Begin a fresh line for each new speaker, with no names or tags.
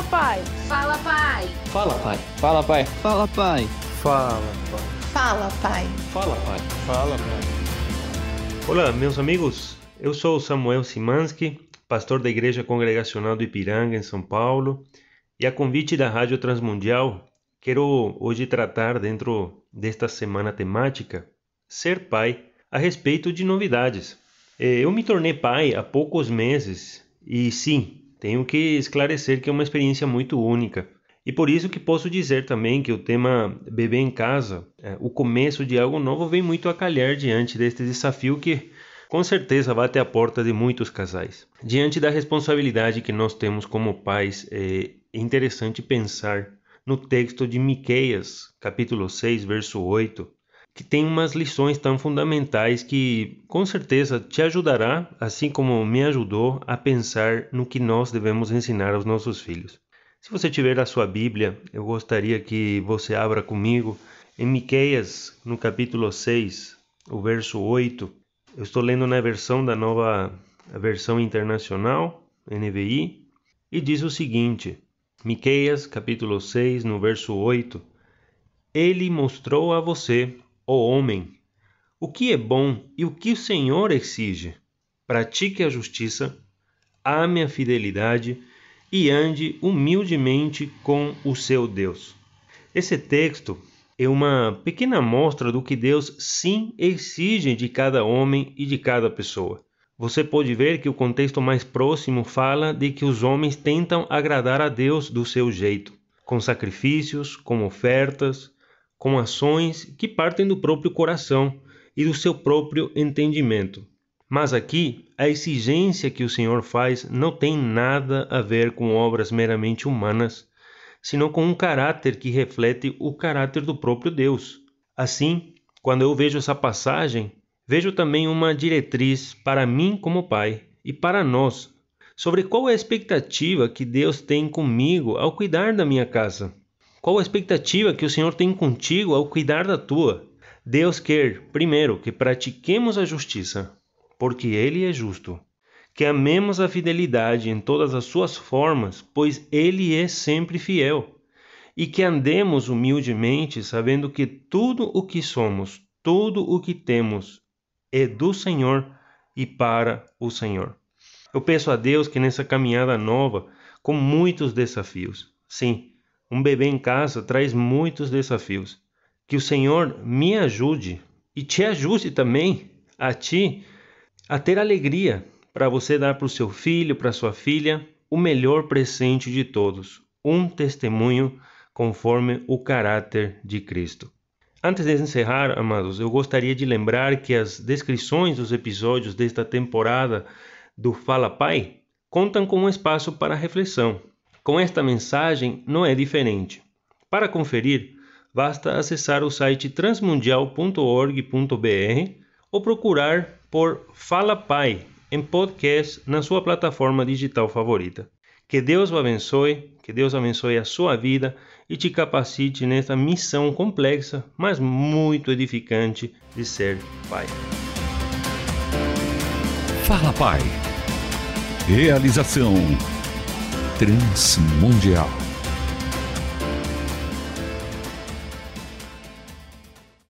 Fala, pai.
Fala, pai.
Fala, pai. Fala, pai.
Fala, pai.
Fala, pai.
Fala, pai.
Fala, pai.
Fala, pai.
Olá, meus amigos. Eu sou Samuel Simansky, pastor da Igreja Congregacional do Ipiranga, em São Paulo, e a convite da Rádio Transmundial, quero hoje tratar dentro desta semana temática Ser Pai a respeito de novidades. É, eu me tornei pai há poucos meses e sim, tenho que esclarecer que é uma experiência muito única. E por isso que posso dizer também que o tema bebê em casa, é, o começo de algo novo, vem muito a calhar diante deste desafio que com certeza bate à porta de muitos casais. Diante da responsabilidade que nós temos como pais, é interessante pensar no texto de Miqueias, capítulo 6, verso 8, que tem umas lições tão fundamentais que com certeza te ajudará, assim como me ajudou, a pensar no que nós devemos ensinar aos nossos filhos. Se você tiver a sua Bíblia, eu gostaria que você abra comigo em Miqueias, no capítulo 6, o verso 8. Eu estou lendo na versão da nova versão internacional, NVI, e diz o seguinte: Miqueias, capítulo 6, no verso 8: Ele mostrou a você, ó homem, o que é bom e o que o Senhor exige. Pratique a justiça, ame a fidelidade e ande humildemente com o seu Deus. Esse texto é uma pequena amostra do que Deus sim exige de cada homem e de cada pessoa. Você pode ver que o contexto mais próximo fala de que os homens tentam agradar a Deus do seu jeito, com sacrifícios, com ofertas, com ações que partem do próprio coração e do seu próprio entendimento. Mas aqui, a exigência que o Senhor faz não tem nada a ver com obras meramente humanas, senão com um caráter que reflete o caráter do próprio Deus. Assim, quando eu vejo essa passagem, vejo também uma diretriz para mim como pai e para nós sobre qual é a expectativa que Deus tem comigo ao cuidar da minha casa. Qual a expectativa que o Senhor tem contigo ao cuidar da tua? Deus quer, primeiro, que pratiquemos a justiça, porque Ele é justo que amemos a fidelidade em todas as suas formas, pois Ele é sempre fiel, e que andemos humildemente, sabendo que tudo o que somos, tudo o que temos, é do Senhor e para o Senhor. Eu peço a Deus que nessa caminhada nova, com muitos desafios, sim, um bebê em casa traz muitos desafios, que o Senhor me ajude e te ajude também a ti a ter alegria para você dar para o seu filho, para sua filha, o melhor presente de todos, um testemunho conforme o caráter de Cristo. Antes de encerrar, amados, eu gostaria de lembrar que as descrições dos episódios desta temporada do Fala Pai contam com um espaço para reflexão. Com esta mensagem não é diferente. Para conferir, basta acessar o site transmundial.org.br ou procurar por Fala Pai em podcast na sua plataforma digital favorita. Que Deus o abençoe, que Deus abençoe a sua vida e te capacite nessa missão complexa, mas muito edificante de ser pai.
Fala Pai. Realização Transmundial.